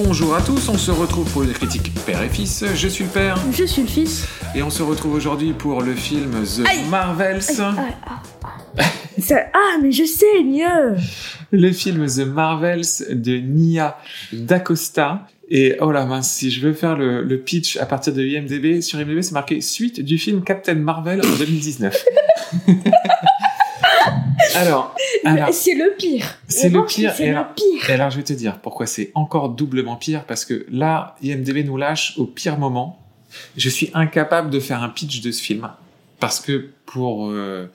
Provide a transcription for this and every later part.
Bonjour à tous, on se retrouve pour une critique père et fils. Je suis le père Je suis le fils. et on se retrouve aujourd'hui pour le film The Aïe. Marvels. Ah. Ça- mais je sais, mieux. Le film The Marvels de Nia D'Acosta. Et oh la mince, si je veux faire le, le pitch à partir de IMDb, sur IMDb c'est marqué suite du film Captain Marvel en 2019. alors, alors, C'est le pire. C'est le pire, C'est et le pire. Et alors, je vais te dire pourquoi c'est encore doublement pire, parce que là, IMDB nous lâche au pire moment. Je suis incapable de faire un pitch de ce film, parce que pour euh,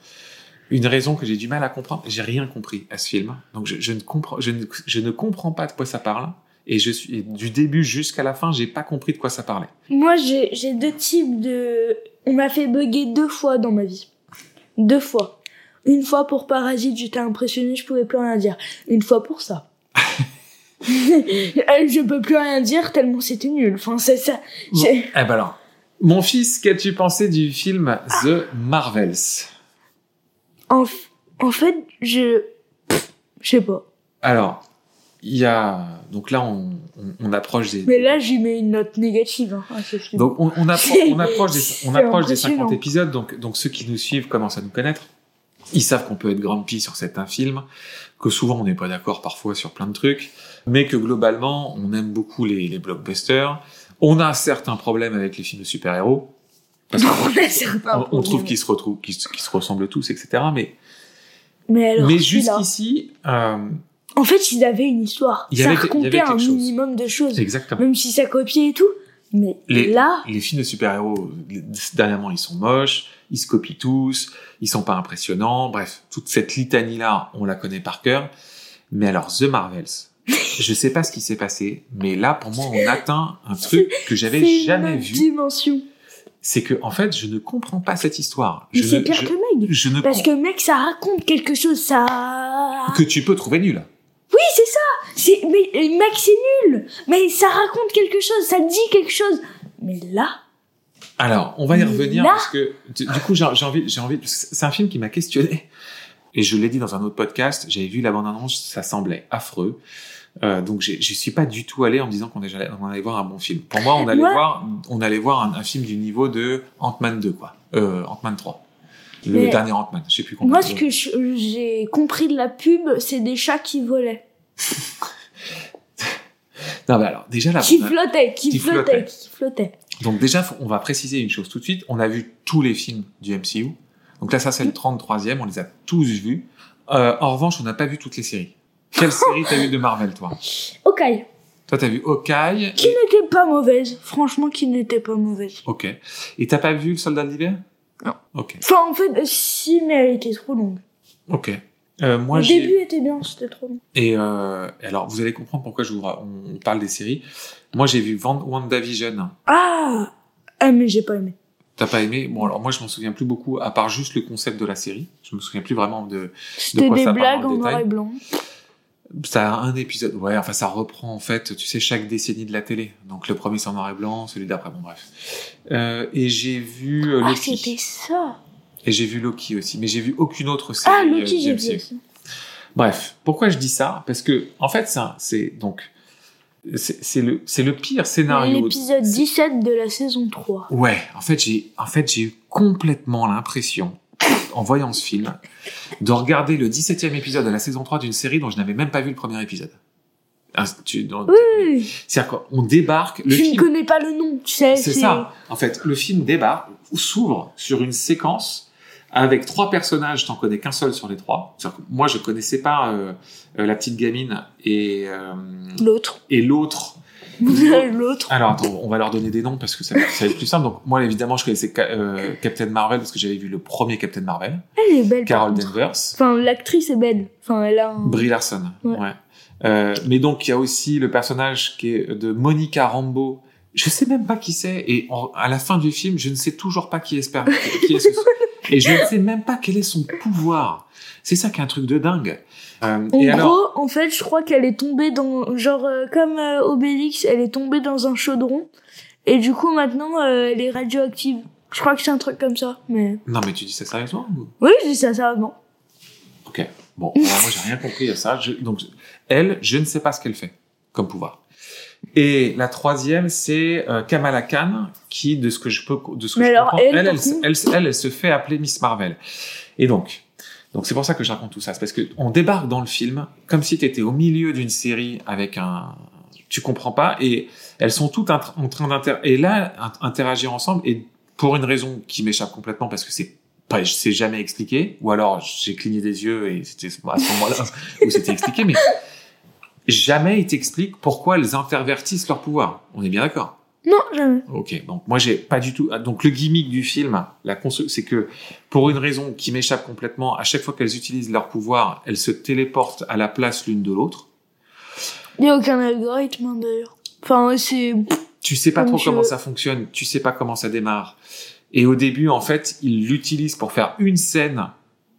une raison que j'ai du mal à comprendre, j'ai rien compris à ce film. Donc, je, je ne comprends, je ne, je ne comprends pas de quoi ça parle. Et je suis et du début jusqu'à la fin, j'ai pas compris de quoi ça parlait. Moi, j'ai j'ai deux types de. On m'a fait bugger deux fois dans ma vie. Deux fois. Une fois pour Parasite, j'étais impressionné, je pouvais plus rien dire. Une fois pour ça. Euh, je peux plus rien dire tellement c'était nul. Enfin, c'est ça. Eh ben alors, mon fils, qu'as-tu pensé du film The Marvels? En, f- en fait, je. Pff, Je sais pas. Alors, il y a donc là, on, on, on approche des Mais là, j'y mets une note négative. Hein, film. Donc on, on, appro- on approche des, on approche des impressionnant. 50 épisodes, donc, donc ceux qui nous suivent commencent à nous connaître. Ils savent qu'on peut être grumpy sur certains films, que souvent on n'est pas d'accord parfois sur plein de trucs, mais que globalement on aime beaucoup les, les blockbusters. On a certains problèmes avec les films de super-héros, parce qu'on On trouve qu'ils se retrouvent, qu'ils se, qu'ils se ressemblent tous, etc. Mais, Mais alors, mais celui-là- jusqu'ici, euh, En fait, ils avaient une histoire. Il ça avait- racontait un chose. minimum de choses. exactement. Même si ça copiait et tout. Mais Les, là, les films de super-héros, les- dernièrement, ils sont moches, ils se copient tous, ils sont pas impressionnants. Bref, toute cette litanie-là, on la connaît par cœur. Mais alors, The Marvels, je sais pas ce qui s'est passé, mais là, pour moi, on atteint un truc que j'avais jamais vu. dimension. C'est que, en fait, je ne comprends pas cette histoire. Mais c'est ne, pire je, que Meg. je ne Parce que mec, ça raconte quelque chose, ça. que tu peux trouver nul. Oui, c'est ça. C'est mais euh, mec, c'est nul. Mais ça raconte quelque chose, ça dit quelque chose. Mais là, Alors, on va y revenir là- parce que du du coup, j'ai envie, j'ai envie. C'est un film qui m'a questionné et je l'ai dit dans un autre podcast. J'avais vu la bande annonce, ça semblait affreux. Euh, donc, j'y suis pas du tout allé en me disant qu'on allait, on allait voir un bon film. Pour moi, on allait Ouais. voir, on allait voir un, un film du niveau de Ant-Man 2, quoi. Euh, Ant-Man 3. Le Mais- dernier Ant-Man. Je sais plus combien. moi, ce que je- j'ai compris de la pub, c'est des chats qui volaient, Non, mais alors, déjà, la qui flottaient, qui, Qui flottaient, flottaient. qui flottaient. Donc déjà, on va préciser une chose tout de suite. On a vu tous les films du MCU. Donc là, ça, c'est le 33e. On les a tous vus. Euh, en revanche, on n'a pas vu toutes les séries. Quelle série t'as vu de Marvel, toi? Ok. Toi, t'as vu Hawkeye. Qui n'était pas mauvaise. Franchement, qui n'était pas mauvaise. Ok. Et t'as pas vu Le Soldat de l'hiver? Non. Ok. Enfin, en fait, si, mais elle était trop longue. Ok. Euh, moi, Le j'ai... début était bien, c'était trop long. Et euh, alors, vous allez comprendre pourquoi je vous... ra- on parle des séries. Moi, j'ai vu WandaVision. Ah Ah, mais j'ai pas aimé. T'as pas aimé? Bon, alors moi, je m'en souviens plus beaucoup, à part juste le concept de la série. Je me souviens plus vraiment de... C'était quoi des ça blagues en noir et blanc. Ça a un épisode, ouais, enfin ça reprend en fait, tu sais, chaque décennie de la télé. Donc le premier c'est en noir et blanc, celui d'après, bon bref. Euh, et j'ai vu euh, Ah, c'était ça. Et j'ai vu Loki aussi, mais j'ai vu aucune autre série. Ah, euh, Loki, du j'ai vu aussi. Bref, pourquoi je dis ça? Parce que en fait, ça, c'est donc c'est le le pire scénario. L'épisode C'est- 17 de la saison 3. Ouais, en fait, j'ai en fait eu complètement l'impression en voyant ce film de regarder le 17e épisode de la saison 3 d'une série dont je n'avais même pas vu le premier épisode. Ah, tu- dans- Oui, C'est-à-dire qu'on débarque, le je ne connais pas le nom, tu sais. c'est ça. En fait, le film débarque, s'ouvre sur une séquence avec trois personnages, t'en connais qu'un seul sur les trois. Que moi, je connaissais pas euh, euh, la petite gamine et euh, L'autre. et l'autre. L'autre. Alors attends, on va leur donner des noms parce que ça, ça va être plus simple. Donc moi, évidemment, je connaissais euh, Captain Marvel parce que j'avais vu le premier Captain Marvel, Elle est belle. Carol. Danvers, Enfin, l'actrice est belle. Enfin, elle a un... Brie Larson. Ouais. Ouais. Euh, mais donc il y a aussi le personnage qui est de Monica Rambeau. Je sais même pas qui c'est et en- à la fin du film, je ne sais toujours pas qui est, qui est ce- et je ne sais même pas quel est son pouvoir. C'est ça qui est un truc de dingue. Euh, En et gros, alors, en fait, je crois qu'elle est tombée dans... Genre, euh, comme euh, Obélix, elle est tombée dans un chaudron. Et du coup, maintenant, euh, elle est radioactive. Je crois que c'est un truc comme ça, mais... non mais tu dis ça sérieusement ou- Oui, je dis ça sérieusement. Ok. Bon, alors moi j'ai rien compris à ça. Je- donc elle, je ne sais pas ce qu'elle fait. comme pouvoir. Et la troisième, c'est euh, Kamala Khan, qui, de ce que je peux, de ce que Mais je alors, comprends, elle, elle, elle, contre- elle, elle, elle se fait appeler Miss Marvel. Et donc, donc c'est pour ça que je raconte tout ça, c'est parce que on débarque dans le film comme si tu étais au milieu d'une série avec un, tu comprends pas, et elles sont toutes en train d'inter, et là int- interagir ensemble, et pour une raison qui m'échappe complètement parce que c'est pas, je sais jamais expliqué, ou alors j'ai cligné des yeux et c'était à ce moment-là où c'était expliqué, mais jamais il t'explique pourquoi elles intervertissent leur pouvoir. On est bien d'accord. Non, jamais. Ok, donc moi j'ai pas du tout. Donc le gimmick du film, la constru- c'est que pour une raison qui m'échappe complètement, à chaque fois qu'elles utilisent leur pouvoir, elles se téléportent à la place l'une de l'autre. Il n'y a aucun algorithme, hein, d'ailleurs. Enfin, c'est... Tu sais pas Comme trop je- comment ça fonctionne, tu sais pas comment ça démarre. Et au début, en fait, ils l'utilisent pour faire une scène.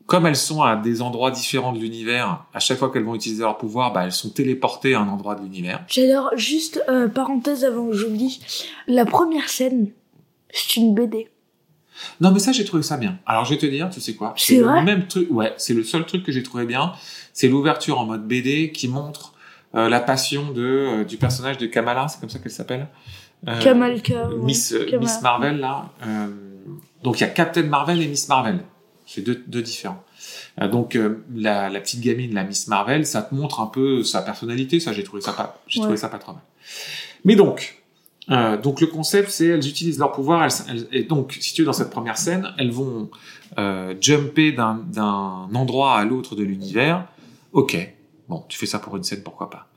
Comme elles sont à des endroits différents de l'univers, à chaque fois qu'elles vont utiliser leur pouvoir, bah, elles sont téléportées à un endroit de l'univers. J'adore, juste, euh, parenthèse avant que j'oublie, la première scène, c'est une BD. Non, mais ça, j'ai trouvé ça bien. Alors, je vais te dire, tu sais quoi? C'est le même truc. Ouais, c'est le seul truc que j'ai trouvé bien. C'est l'ouverture en mode BD qui montre euh, la passion de euh, du personnage de Kamala, c'est comme ça qu'elle s'appelle. Euh, Kamalka. ouais. Miss euh, Kamala. Miss Marvel là. Euh, donc il y a Captain Marvel et Miss Marvel. C'est deux, deux différents. Euh, donc euh, la, la petite gamine, la Miss Marvel, ça te montre un peu sa personnalité. Ça, j'ai trouvé ça pas, j'ai Ouais. trouvé ça pas trop mal. Mais donc, euh, donc le concept, c'est elles utilisent leur pouvoir. Elles, elles- et donc, si tu es dans cette première scène, elles vont euh, jumper d'un d'un endroit à l'autre de l'univers. Ok, bon, tu fais ça pour une scène, pourquoi pas.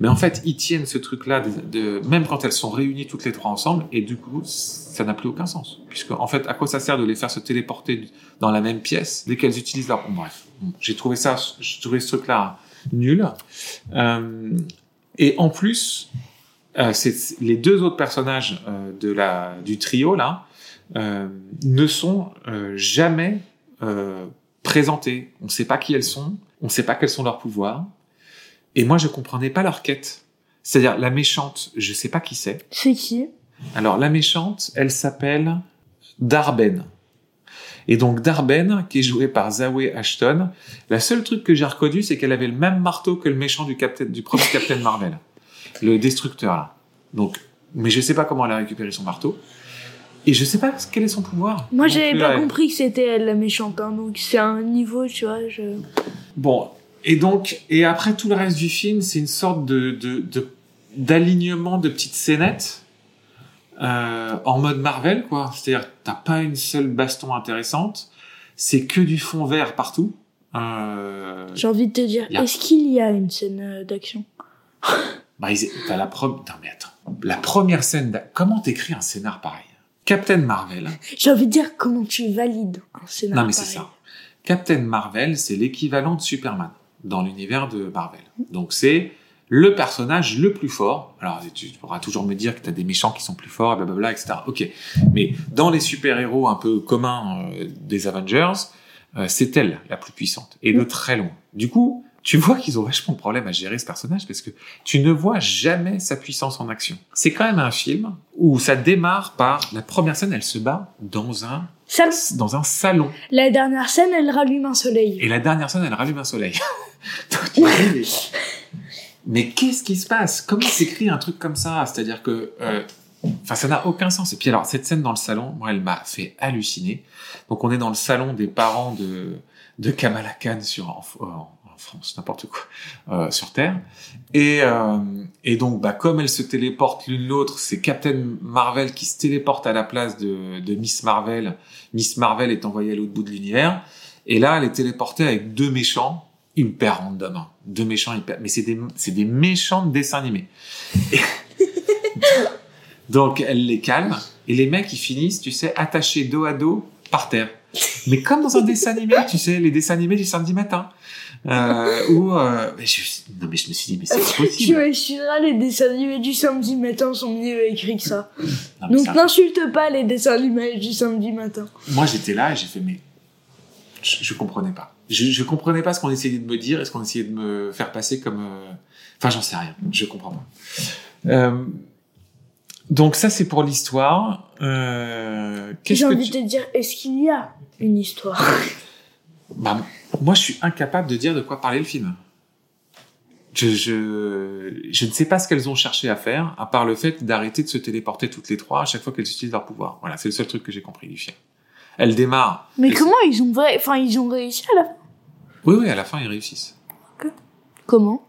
Mais en fait, ils tiennent ce truc-là, de, de- même quand elles sont réunies toutes les trois ensemble, et du coup, ça n'a plus aucun sens. Puisque, en fait, à quoi ça sert de les faire se téléporter dans la même pièce dès qu'elles utilisent leur... Bref, j'ai trouvé ça, j'ai trouvé ce truc-là nul. Euh, et en plus, euh, les deux autres personnages euh, de la du trio là euh, ne sont euh, jamais euh, présentés. On ne sait pas qui elles sont, on ne sait pas quels sont leurs pouvoirs. Et moi, je comprenais pas leur quête. C'est-à-dire la méchante, je sais pas qui c'est. C'est qui? Alors la méchante, elle s'appelle Darben. Et donc Darben, qui est jouée par Zawe Ashton, la seule truc que j'ai reconnu, c'est qu'elle avait le même marteau que le méchant du, Captain, du premier Captain Marvel, le destructeur là. Donc, mais je sais pas comment elle a récupéré son marteau. Et je sais pas quel est son pouvoir. Moi, j'avais pas compris que c'était elle la méchante, hein, donc c'est un niveau, tu vois. Je... Bon, et donc, et après tout le reste du film, c'est une sorte de, de, de- d'alignement de petites scénettes euh, en mode Marvel, quoi. C'est-à-dire, t'as pas une seule baston intéressante, c'est que du fond vert partout. Euh, J'ai envie de te dire, a- est-ce qu'il y a une scène euh, d'action? Bah, t'as la pro- non, mais attends. La première scène, d'a- comment t'écris un scénar pareil? Captain Marvel, J'ai envie de dire comment tu valides un scénario Non, mais c'est ça. Captain Marvel, c'est l'équivalent de Superman dans l'univers de Marvel. Donc c'est le personnage le plus fort. Alors tu pourras toujours me dire que tu as des méchants qui sont plus forts, blablabla, etc. Ok. Mais dans les super-héros un peu communs euh, des Avengers, euh, c'est elle la plus puissante. Et de très loin. Du coup, tu vois qu'ils ont vachement de problème à gérer ce personnage parce que tu ne vois jamais sa puissance en action. C'est quand même un film où ça démarre par la première scène, elle se bat dans un dans un salon. la dernière scène, elle rallume un soleil. Et la dernière scène, elle rallume un soleil. Mais, mais qu'est-ce qui se passe? Comment s'écrit un truc comme ça? C'est-à-dire que, euh, enfin, ça n'a aucun sens. Et puis alors, cette scène dans le salon, moi, elle m'a fait halluciner. Donc, on est dans le salon des parents de de Kamala Khan sur en France, n'importe quoi, euh, sur Terre. Et euh, et donc, bah, comme elles se téléportent l'une l'autre, c'est Captain Marvel qui se téléporte à la place de de Miss Marvel. Miss Marvel est envoyée à l'autre bout de l'univers. Et là, elle est téléportée avec deux méchants hyper random. hein. Deux méchants hyper... Mais c'est des, c'est des méchants de dessins animés. Et- Donc, elle les calme. Et les mecs, ils finissent, tu sais, attachés dos à dos par terre. Mais comme dans un dessin animé, tu sais, les dessins animés du samedi matin. Euh, où... euh, je, non, mais je me suis dit, mais c'est pas Tu possible. m'excuseras, les dessins animés du samedi matin sont mieux écrits que ça. Non, Donc n'insulte pas les dessins animés du samedi matin. Moi, j'étais là et j'ai fait, mais je, je comprenais pas. Je, je comprenais pas ce qu'on essayait de me dire et ce qu'on essayait de me faire passer comme. euh, Enfin, j'en sais rien. Je comprends pas. Euh, donc ça, c'est pour l'histoire. Euh, J'ai que envie tu... de te dire, est-ce qu'il y a une histoire? Bah, moi, je suis incapable de dire de quoi parler le film. je, je, je ne sais pas ce qu'elles ont cherché à faire, à part le fait d'arrêter de se téléporter toutes les trois à chaque fois qu'elles utilisent leur pouvoir. Voilà, c'est le seul truc que j'ai compris du film. Elle démarre. Mais comment ils ont vrai, enfin ils ont réussi à la fin? Oui, oui, à la fin, ils réussissent. Comment?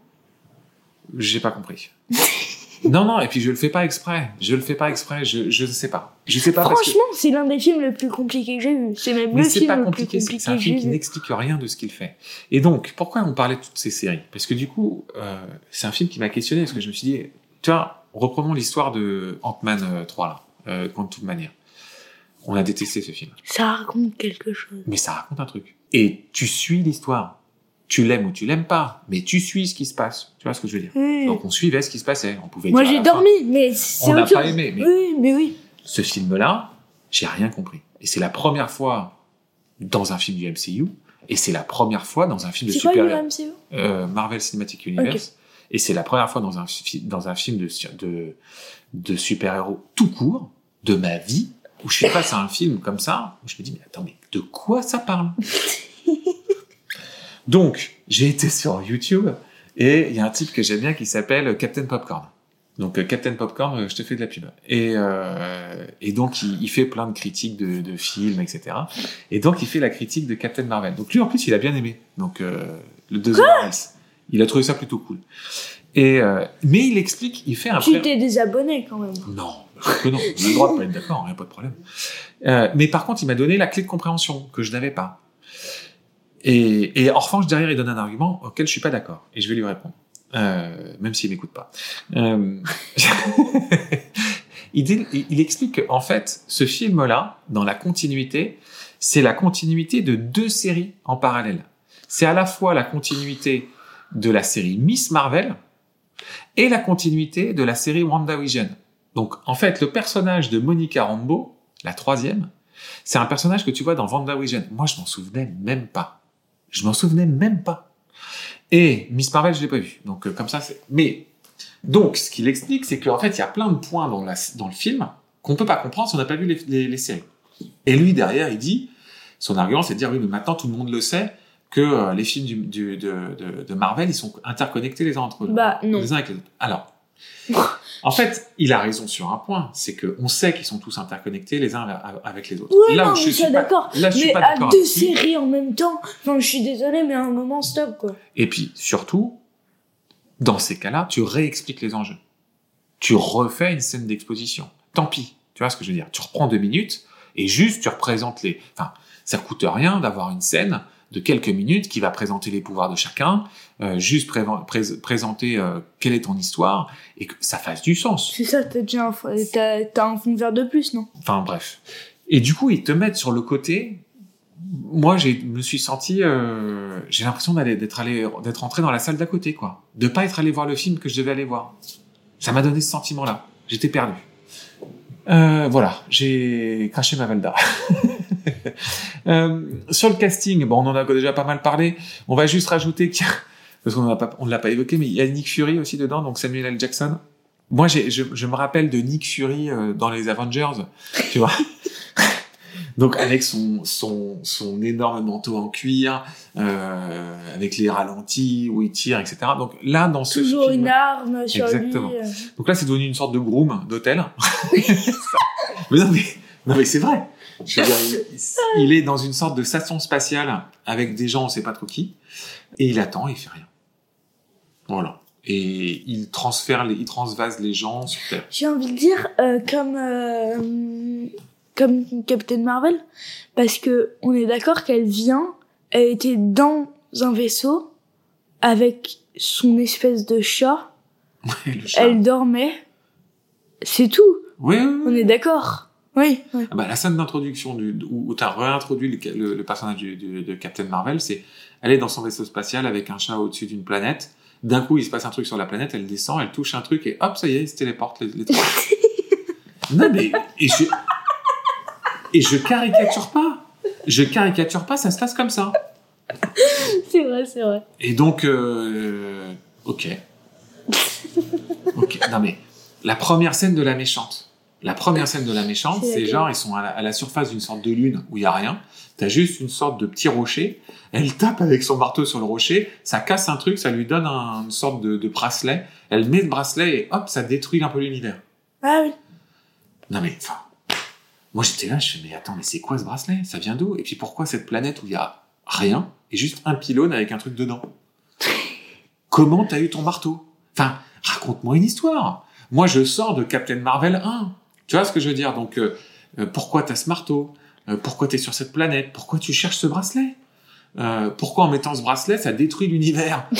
J'ai pas compris. non, non, et puis je le fais pas exprès. Je le fais pas exprès. Je, je ne sais pas. Je sais pas que. Franchement, c'est l'un des films les plus compliqués que j'ai vu. C'est même Mais le film pas le compliqué, plus compliqué c'est un film qui n'explique rien de ce qu'il fait. Et donc, pourquoi on parlait de toutes ces séries? Parce que du coup, euh, c'est un film qui m'a questionné, parce que je me suis dit, tu vois, reprenons l'histoire de Ant-Man euh, 3, là, euh, Quantum Mania. On a détesté ce film. Ça raconte quelque chose. Mais ça raconte un truc. Et tu suis l'histoire. Tu l'aimes ou tu l'aimes pas, mais tu suis ce qui se passe. Tu vois ce que je veux dire? Oui. Donc on suivait ce qui se passait. On pouvait Moi j'ai la fin, dormi, mais c'est On n'a pas aimé, mais Oui, mais oui. ce film-là, j'ai rien compris. Et c'est la première fois dans un film du MCU, et c'est la première fois dans un film de C'est quoi le super MCU euh, Marvel Cinematic Universe, et c'est la première fois dans un, dans un film de, de super-héros tout court de ma vie, où je suis face à un film comme ça, où je me dis, mais attends, mais de quoi ça parle? Donc, j'ai été sur YouTube, et il y a un type que j'aime bien qui s'appelle Captain Popcorn. Donc euh, Captain Popcorn, euh, je te fais de la pub. Et, euh, et donc il, il fait plein de critiques de, de films, etc. Et donc il fait la critique de Captain Marvel. Donc lui en plus il a bien aimé. Donc euh, le deuxième Marvels. Il a trouvé ça plutôt cool. Et euh, mais il explique, il fait un Tu pré- t'es désabonné quand même. non, que non, on a le droit de pas être d'accord, a pas de problème. Euh, mais par contre, il m'a donné la clé de compréhension que je n'avais pas. Et, et en derrière, il donne un argument auquel je suis pas d'accord, et je vais lui répondre, euh, même s'il m'écoute pas. Euh, il, dit- explique qu'en fait, ce film-là, dans la continuité, c'est la continuité de deux séries en parallèle. C'est à la fois la continuité de la série Miss Marvel et la continuité de la série WandaVision. Donc, en fait, le personnage de Monica Rambeau, la troisième, c'est un personnage que tu vois dans WandaVision. Moi, je m'en souvenais même pas. Je m'en souvenais même pas. Et Miss Marvel, je l'ai pas vu. Donc, euh, comme ça, c'est... Mais, donc, ce qu'il explique, c'est qu'en fait, il y a plein de points dans, la, dans le film qu'on peut pas comprendre si on n'a pas vu les, les, les séries. Et lui, derrière, il dit, son argument, c'est de dire, oui, mais maintenant, tout le monde le sait, que euh, les films du, du- de, de, de Marvel, ils sont interconnectés les uns entre eux. Bah, non. Les uns avec les autres. Alors, en fait, il a raison sur un point, c'est que on sait qu'ils sont tous interconnectés les uns avec les autres. Oui, non, où mais je suis pas- d'accord. là, je suis Mais pas à d'accord deux séries en même temps, enfin je suis désolée, mais à un moment stop quoi. Et puis, surtout, dans ces cas-là, tu réexpliques les enjeux. Tu refais une scène d'exposition. Tant pis. Tu vois ce que je veux dire? Tu reprends deux minutes et juste tu représentes les, enfin, ça coûte rien d'avoir une scène de quelques minutes qui va présenter les pouvoirs de chacun, euh, juste présenter euh, quelle est ton histoire et que ça fasse du sens. C'est ça, t'as déjà un, t'as un fond vert de plus, non? Enfin bref. Et du coup, ils te mettent sur le côté. Moi, j'ai me suis senti, euh, j'ai l'impression d'aller d'être allé d'être entré dans la salle d'à côté, quoi, de pas être allé voir le film que je devais aller voir. Ça m'a donné ce sentiment-là. J'étais perdu. Euh, voilà, j'ai craché ma Valda. euh, sur le casting, bon, on en a déjà pas mal parlé. On va juste rajouter qu'il y a, parce qu'on ne l'a pas évoqué, mais il y a Nick Fury aussi dedans, donc Samuel L. Jackson. Moi, j'ai, je, je me rappelle de Nick Fury euh, dans les Avengers, tu vois. Donc avec son, son, son énorme manteau en cuir, euh, avec les ralentis où il tire, etc. Donc là, dans ce Toujours film, une arme sur Exactement. lui. euh. donc là, c'est devenu une sorte de groom d'hôtel. mais non, mais, non, mais c'est vrai. Je veux dire, il, il est dans une sorte de station spatiale avec des gens, on sait pas trop qui, et il attend, il fait rien. Voilà. Et il transfère, les, il transvase les gens sur Terre. J'ai envie de dire euh, comme euh, comme Captain Marvel, parce que on est d'accord qu'elle vient, elle était dans un vaisseau avec son espèce de chat, Ouais, le chat. elle dormait, c'est tout. Oui, oui, oui. On est d'accord. Oui. oui. Ah bah, la scène d'introduction du, où, où tu as réintroduit le, le- le personnage du- du- de Captain Marvel, c'est elle est dans son vaisseau spatial avec un chat au-dessus d'une planète. D'un coup, il se passe un truc sur la planète, elle descend, elle touche un truc et hop, ça y est, il se téléporte les, les trois. non mais et je et je caricature pas. Je caricature pas, ça se passe comme ça. C'est vrai, c'est vrai. Et donc, euh, ok. Ok. Non mais la première scène de la méchante. La première scène de la méchante, C'est genre, ils sont à la, à la surface d'une sorte de lune où il y a rien. T'as juste une sorte de petit rocher. Elle tape avec son marteau sur le rocher. Ça casse un truc, ça lui donne un- une sorte de, de bracelet. Elle met le bracelet et hop, ça détruit un peu l'univers. Ah oui. Non mais, enfin, moi j'étais là, je fais, mais attends, mais c'est quoi ce bracelet? Ça vient d'où? Et puis pourquoi cette planète où il y a rien et juste un pylône avec un truc dedans? Comment t'as eu ton marteau? Enfin, raconte-moi une histoire. Moi, je sors de Captain Marvel 1. Tu vois ce que je veux dire? Donc, euh, euh, pourquoi t'as ce marteau? Euh, Pourquoi t'es sur cette planète? Pourquoi tu cherches ce bracelet? Euh, Pourquoi en mettant ce bracelet, ça détruit l'univers?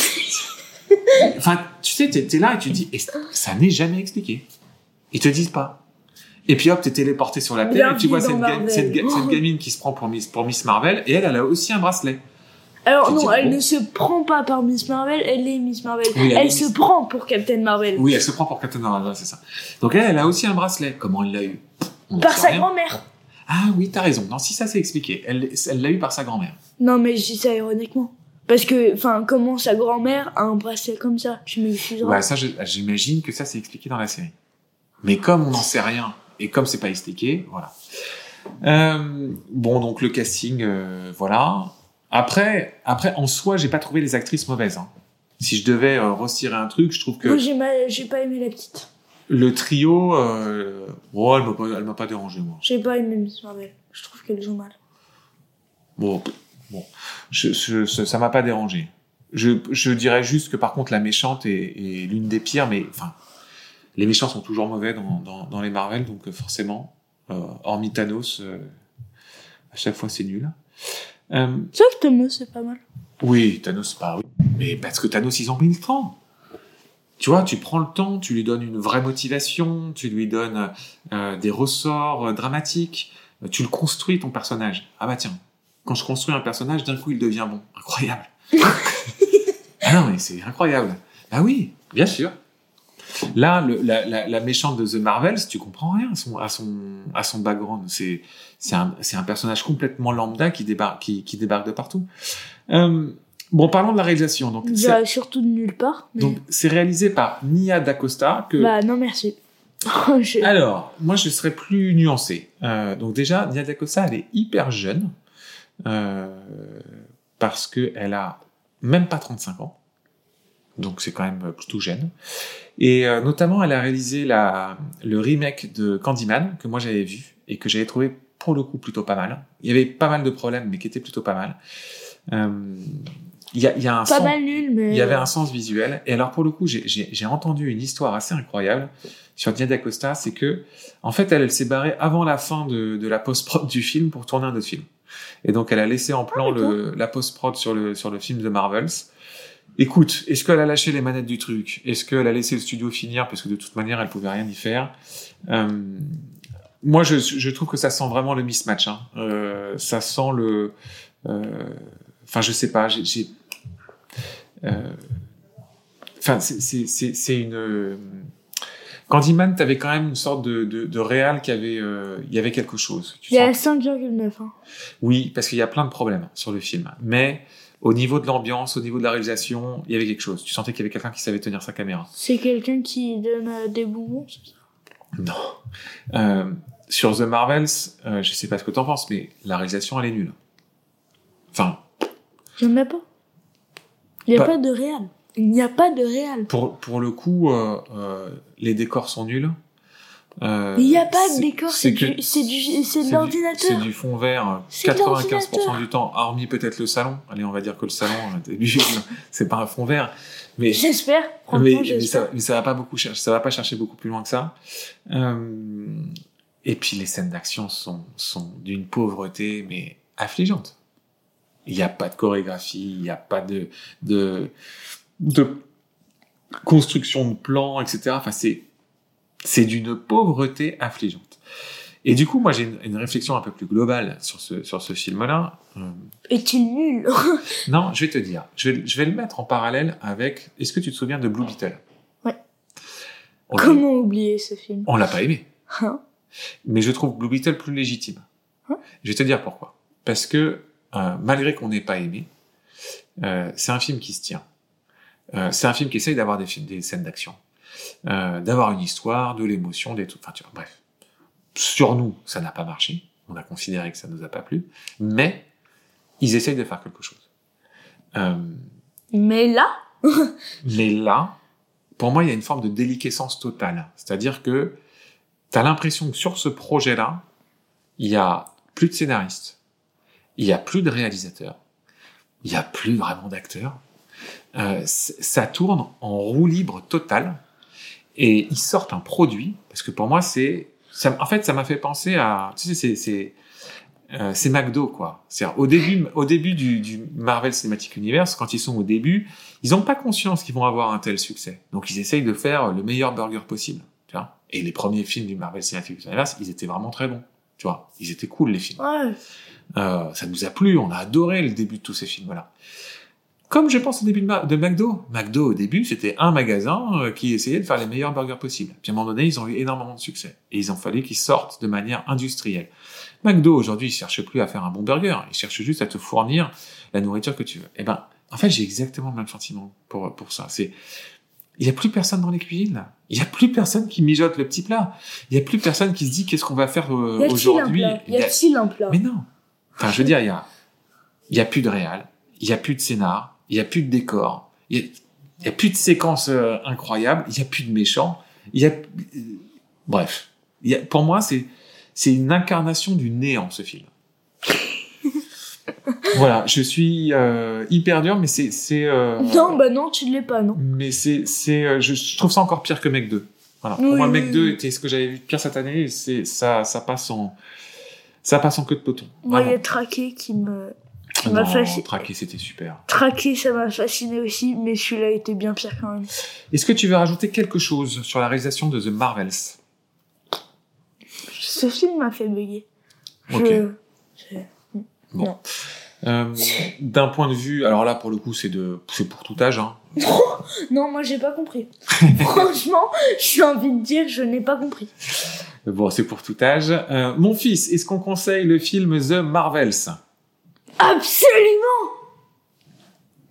Enfin, tu sais, t'es là et tu te dis, et ça n'est jamais expliqué? Ils te disent pas. Et puis hop, t'es téléporté sur la Terre et tu vois dans cette, ga- Marvel. cette, ga- cette gamine qui se prend pour Miss, pour Miss Marvel et elle, elle a aussi un bracelet. Alors non, elle bon. ne se prend pas par Miss Marvel, elle est Miss Marvel. Oui, elle se Miss- prend pour Captain Marvel. Oui, elle se prend pour Captain Marvel, c'est ça. Donc elle, elle a aussi un bracelet. Comment elle l'a eu? On Par sa grand-mère. Ah oui, t'as raison. Non, si ça c'est expliqué. Elle l'a eu par sa grand-mère. Non mais je dis ça ironiquement. Parce que, enfin, comment sa grand-mère a un bracelet comme ça? Tu m'excuseras. Ouais, ça, je- j'imagine que ça c'est expliqué dans la série. Mais comme on n'en sait rien et comme c'est pas expliqué, voilà. Euh, bon, donc le casting, euh, voilà. Après, après, en soi, j'ai pas trouvé les actrices mauvaises. hein. Si je devais euh, retirer un truc, je trouve que Moi j'ai pas aimé la petite. le trio, euh, oh, elle m'a pas, elle m'a pas dérangé moi. J'ai pas aimé Miss Marvel. Je trouve qu'elle joue mal. Bon, bon, je, je- ça m'a pas dérangé. Je, je dirais juste que par contre la méchante est, est l'une des pires, mais enfin, les méchants sont toujours mauvais dans, dans, dans les Marvel, donc euh, forcément, euh, hormis Thanos, euh, à chaque fois c'est nul. Euh, C'est vrai que Thomas c'est pas mal. oui, Thanos, pas oui, mais parce que Thanos ils ont mis le temps. Tu vois, tu prends le temps, tu lui donnes une vraie motivation, tu lui donnes euh, des ressorts euh, dramatiques, euh, tu le construis ton personnage. Ah bah tiens, quand je construis un personnage, d'un coup il devient bon, incroyable. ah non mais c'est incroyable. Ah oui, bien sûr. Là, le- la, la, la méchante de The Marvels, tu comprends rien à son, à son, à son background. C'est, c'est un, c'est un personnage complètement lambda qui débarque, qui, qui débarque de partout. Euh, bon, parlons de la réalisation. Donc, surtout de nulle part. Mais... donc, c'est réalisé par Nia DaCosta. Que, Bah non merci. Je- alors, moi, je serais plus nuancé. Euh, donc déjà, Nia DaCosta, elle est hyper jeune euh, parce que elle a même pas 35 ans. Donc c'est quand même plutôt jeune. Et euh, notamment, elle a réalisé la, le remake de Candyman que moi j'avais vu et que j'avais trouvé pour le coup plutôt pas mal. Il y avait pas mal de problèmes, mais qui était plutôt pas mal. Euh, Il y, a, il y a un Pas mal nul mais. il y avait un sens visuel. Et alors, pour le coup, j'ai- entendu une histoire assez incroyable sur Nia DaCosta, c'est que, en fait, elle, elle s'est barrée avant la fin de, de la post-prod du film pour tourner un autre film. Et donc, elle a laissé en plan le, la post-prod sur le, sur le film de Marvels. Écoute, est-ce qu'elle a lâché les manettes du truc? Est-ce qu'elle a laissé le studio finir? Parce que de toute manière, elle pouvait rien y faire. Euh, moi, je, je trouve que ça sent vraiment le mismatch. Hein. Euh, ça sent le... euh, Enfin, je sais pas, j'ai... Enfin, c'est- une. Candyman, t'avais quand même une sorte de, de, de réal qui avait, euh, il y avait quelque chose. Tu Il y a sens- 5,9. Hein. Oui, parce qu'il y a plein de problèmes sur le film, mais au niveau de l'ambiance, au niveau de la réalisation, il y avait quelque chose. Tu sentais qu'il y avait quelqu'un qui savait tenir sa caméra. C'est quelqu'un qui donne euh, des bonbons, c'est ça? Non. Euh, sur The Marvels, euh, je sais pas ce que t'en penses, mais la réalisation, elle est nulle. Enfin, Il n'y en a pas? Il n'y a Pas- pas de réal. Il n'y a pas de réal. pour, pour le coup, euh, les décors sont nuls. Euh, il n'y a pas de décor, c'est du, de l'ordinateur. C'est du fond vert, euh, C'est de 95% l'ordinateur. du temps, hormis peut-être le salon. Allez, on va dire que le salon, euh, lui, c'est pas un fond vert. Mais, J'espère, mais, mais ça, mais ça va pas beaucoup chercher, ça va pas chercher beaucoup plus loin que ça. Euh, et puis les scènes d'action sont, sont d'une pauvreté, mais affligeante. Il n'y a pas de chorégraphie, il n'y a pas de, de, de construction de plans, etc. Enfin, c'est, c'est d'une pauvreté affligeante. Et du coup, moi, j'ai une, une réflexion un peu plus globale sur ce, sur ce film-là. Euh, Est-il nul? Non, je vais te dire. Je vais, je vais le mettre en parallèle avec. Est-ce que tu te souviens de Blue Beetle? Ouais. On Comment oublier ce film? On l'a pas aimé. Hein? Mais je trouve Blue Beetle plus légitime. Hein? Je vais te dire pourquoi. Parce que, euh, malgré qu'on n'ait pas aimé, euh, c'est un film qui se tient. Euh, c'est un film qui essaye d'avoir des, des scènes d'action. Euh, d'avoir une histoire, de l'émotion, des trucs. Enfin, tu vois, bref. sur nous, ça n'a pas marché. On a considéré que ça nous a pas plu. Mais ils essayent de faire quelque chose. Euh, Mais là, mais là, pour moi, il y a une forme de déliquescence totale. C'est-à-dire que tu as l'impression que sur ce projet-là, il y a plus de scénaristes, il y a plus de réalisateurs, il y a plus vraiment d'acteurs. Euh, ça tourne en roue libre totale et ils sortent un produit parce que pour moi c'est ça, en fait ça m'a fait penser à tu sais c'est c'est euh, c'est McDo quoi. C'est au début au début du, du Marvel Cinematic Universe quand ils sont au début ils n'ont pas conscience qu'ils vont avoir un tel succès. Donc ils essayent de faire le meilleur burger possible tu vois. Et les premiers films du Marvel Cinematic Universe ils étaient vraiment très bons tu vois. Ils étaient cool les films. Ouais. euh, ça nous a plu, on a adoré le début de tous ces films-là. Comme je pense au début de, de McDo. McDo, au début, c'était un magasin euh, qui essayait de faire les meilleurs burgers possibles. Puis à un moment donné, ils ont eu énormément de succès. Et ils ont fallu qu'ils sortent de manière industrielle. McDo, aujourd'hui, ils cherchent plus à faire un bon burger. Ils cherchent juste à te fournir la nourriture que tu veux. Eh ben, en fait, j'ai exactement le même sentiment pour, pour ça. C'est, il y a plus personne dans les cuisines, là. Il y a plus personne qui mijote le petit plat. Il y a plus personne qui se dit qu'est-ce qu'on va faire euh, aujourd'hui? Il y a-t-il un plat mais non. Enfin, je veux dire, il y a, il y a plus de réal, il y a plus de scénar, il y a plus de décor, il y a, plus de séquences euh, incroyables, il y a plus de méchants, il y a, bref. Il y a, pour moi, c'est, c'est une incarnation du néant, ce film. voilà, je suis euh, hyper dur, mais c'est, c'est, euh, Non, bah non, tu ne l'es pas, non. mais c'est, c'est, je, trouve ça encore pire que Mec 2. Voilà. Pour moi, oui, Mec 2 oui. était ce que j'avais vu de pire cette année, c'est, ça, ça passe en, ça passe en queue de peloton. Moi, il y a Traqué qui me... m'a fasciné. Traqué, c'était super. Traqué, ça m'a fasciné aussi, mais celui-là était bien pire quand même. Est-ce que tu veux rajouter quelque chose sur la réalisation de The Marvels? Ce film m'a fait bugger. Ok. je- Bon. Non. Euh, D'un point de vue, alors là pour le coup c'est de, c'est pour tout âge. Hein. Non, moi j'ai pas compris. Franchement, j'ai envie de dire, je n'ai pas compris. Bon, c'est pour tout âge. Euh, mon fils, est-ce qu'on conseille le film The Marvels? Absolument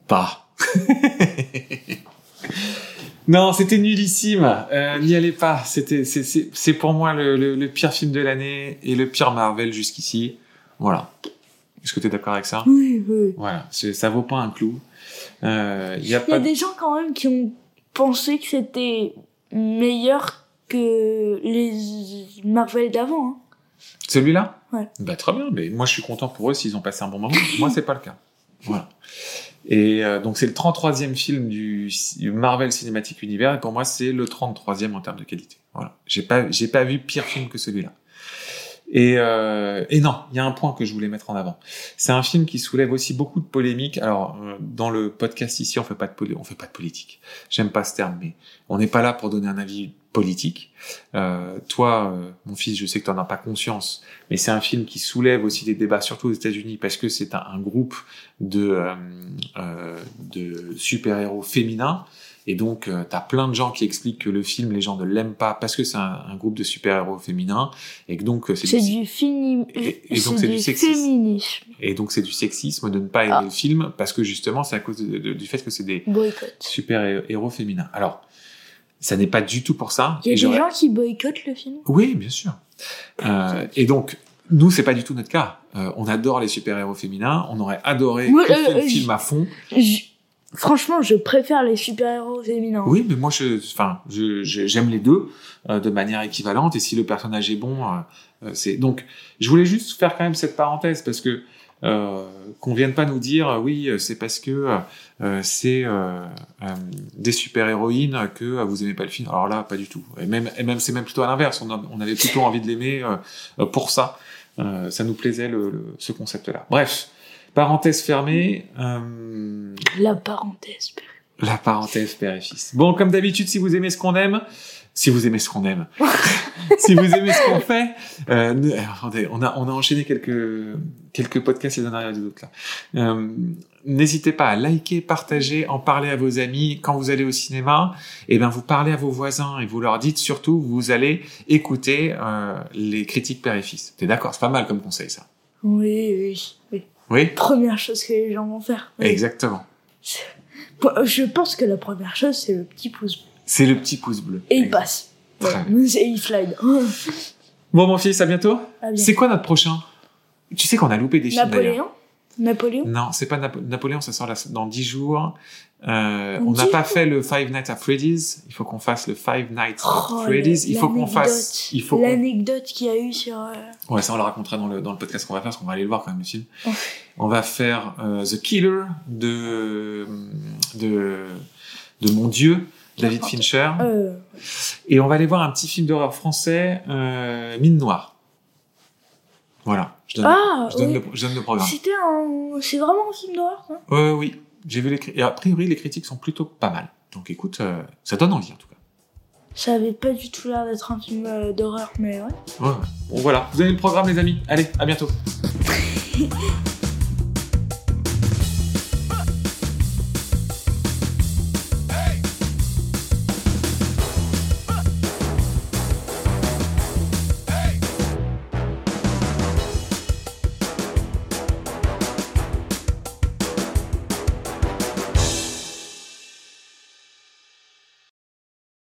Pas. non, c'était nullissime. Euh, N'y allez pas. C'était, c'est, pour moi le, le, le pire film de l'année et le pire Marvel jusqu'ici. Voilà. Est-ce que tu es d'accord avec ça? Oui, oui. Voilà, c'est- ça vaut pas un clou. Euh, Il y a y des gens quand même qui ont pensé que c'était meilleur que les Marvel d'avant. hein. Celui-là Ouais. Bah très bien, mais moi je suis content pour eux s'ils ont passé un bon moment. moi c'est pas le cas. Voilà. Et euh, donc c'est le 33e film du, du Marvel Cinematic Universe et pour moi c'est le 33e en termes de qualité. Voilà. J'ai pas j'ai pas vu pire film que celui-là. Et, euh, et non, il y a un point que je voulais mettre en avant. C'est un film qui soulève aussi beaucoup de polémiques. Alors euh, dans le podcast ici, on fait pas de on fait pas de politique. J'aime pas ce terme, mais on n'est pas là pour donner un avis politique. Euh, toi, euh, mon fils, je sais que tu n'en as pas conscience, mais c'est un film qui soulève aussi des débats, surtout aux États-Unis, parce que c'est un, un groupe de, euh, euh, de super-héros féminins. Et donc, euh, t'as plein de gens qui expliquent que le film, les gens ne l'aiment pas parce que c'est un, un groupe de super-héros féminins, et que donc c'est du, du, fini... Et- et donc c'est du sexisme. féminisme. et donc c'est du sexisme de ne pas aimer Ah. le film parce que justement c'est à cause de- de- du fait que c'est des super-héros féminins. Alors, ça n'est pas du tout pour ça. Il y et a des j'aurais- gens qui boycottent le film? Oui, bien sûr. Euh, et donc, nous, c'est pas du tout notre cas. Euh, on adore les super-héros féminins. On aurait adoré que euh, le euh, film à fond. Je- Franchement, je préfère les super-héros féminins. Oui, mais moi, je, enfin, je, je- j'aime les deux euh, de manière équivalente. Et si le personnage est bon, euh, euh, c'est donc. Je voulais juste faire quand même cette parenthèse parce que euh, qu'on vienne pas nous dire oui, c'est parce que euh, c'est euh, euh, des super-héroïnes que euh, vous aimez pas le film. Alors là, pas du tout. Et même, et même c'est même plutôt à l'inverse. On, avait plutôt envie de l'aimer euh, pour ça. Euh, ça nous plaisait le, le- ce concept-là. Bref, parenthèse fermée. euh, La parenthèse. la parenthèse père et fils. Bon, comme d'habitude, si vous aimez ce qu'on aime, si vous aimez ce qu'on aime, si vous aimez ce qu'on fait, euh, euh, attendez, on a on a enchaîné quelques quelques podcasts les uns derrière les autres là. Euh, N'hésitez pas à liker, partager, en parler à vos amis quand vous allez au cinéma. Et ben vous parlez à vos voisins et vous leur dites surtout vous allez écouter euh, les critiques père et fils. T'es d'accord? C'est pas mal comme conseil ça. Oui, oui, oui. Oui? Première chose que les gens vont faire. Oui. Exactement. Je pense que la première chose, c'est le petit pouce bleu. C'est le petit pouce bleu. Et il passe. Très Ouais. Et il slide. Bon, mon fils, à bientôt. C'est quoi notre prochain? Tu sais qu'on a loupé des films d'ailleurs. Napoléon? Napoléon Non, c'est pas Napo- Napoléon, ça sort dans 10 jours. Euh, on n'a 10 pas fait le Five Nights at Freddy's. Il faut qu'on fasse le Five Nights at Oh, Freddy's. Il faut qu'on fasse. Il faut qu'on- L'anecdote qu'il y a eu sur... euh, Ouais, ça on le racontera dans le, dans le podcast qu'on va faire, parce qu'on va aller le voir quand même le film. Ouais. On va faire euh, The Killer de, de, de mon dieu, David. Fincher. euh, Et on va aller voir un petit film d'horreur français, euh, Mine Noire. Voilà, je donne, Ah, je donne, oui. le, je donne le programme. C'était un... C'est vraiment un film d'horreur, ça? Euh, oui, j'ai vu les et a priori les critiques sont plutôt pas mal. Donc écoute, euh, ça donne envie en tout cas. Ça avait pas du tout l'air d'être un film d'horreur, mais ouais. Bon voilà, vous avez le programme les amis. Allez, à bientôt.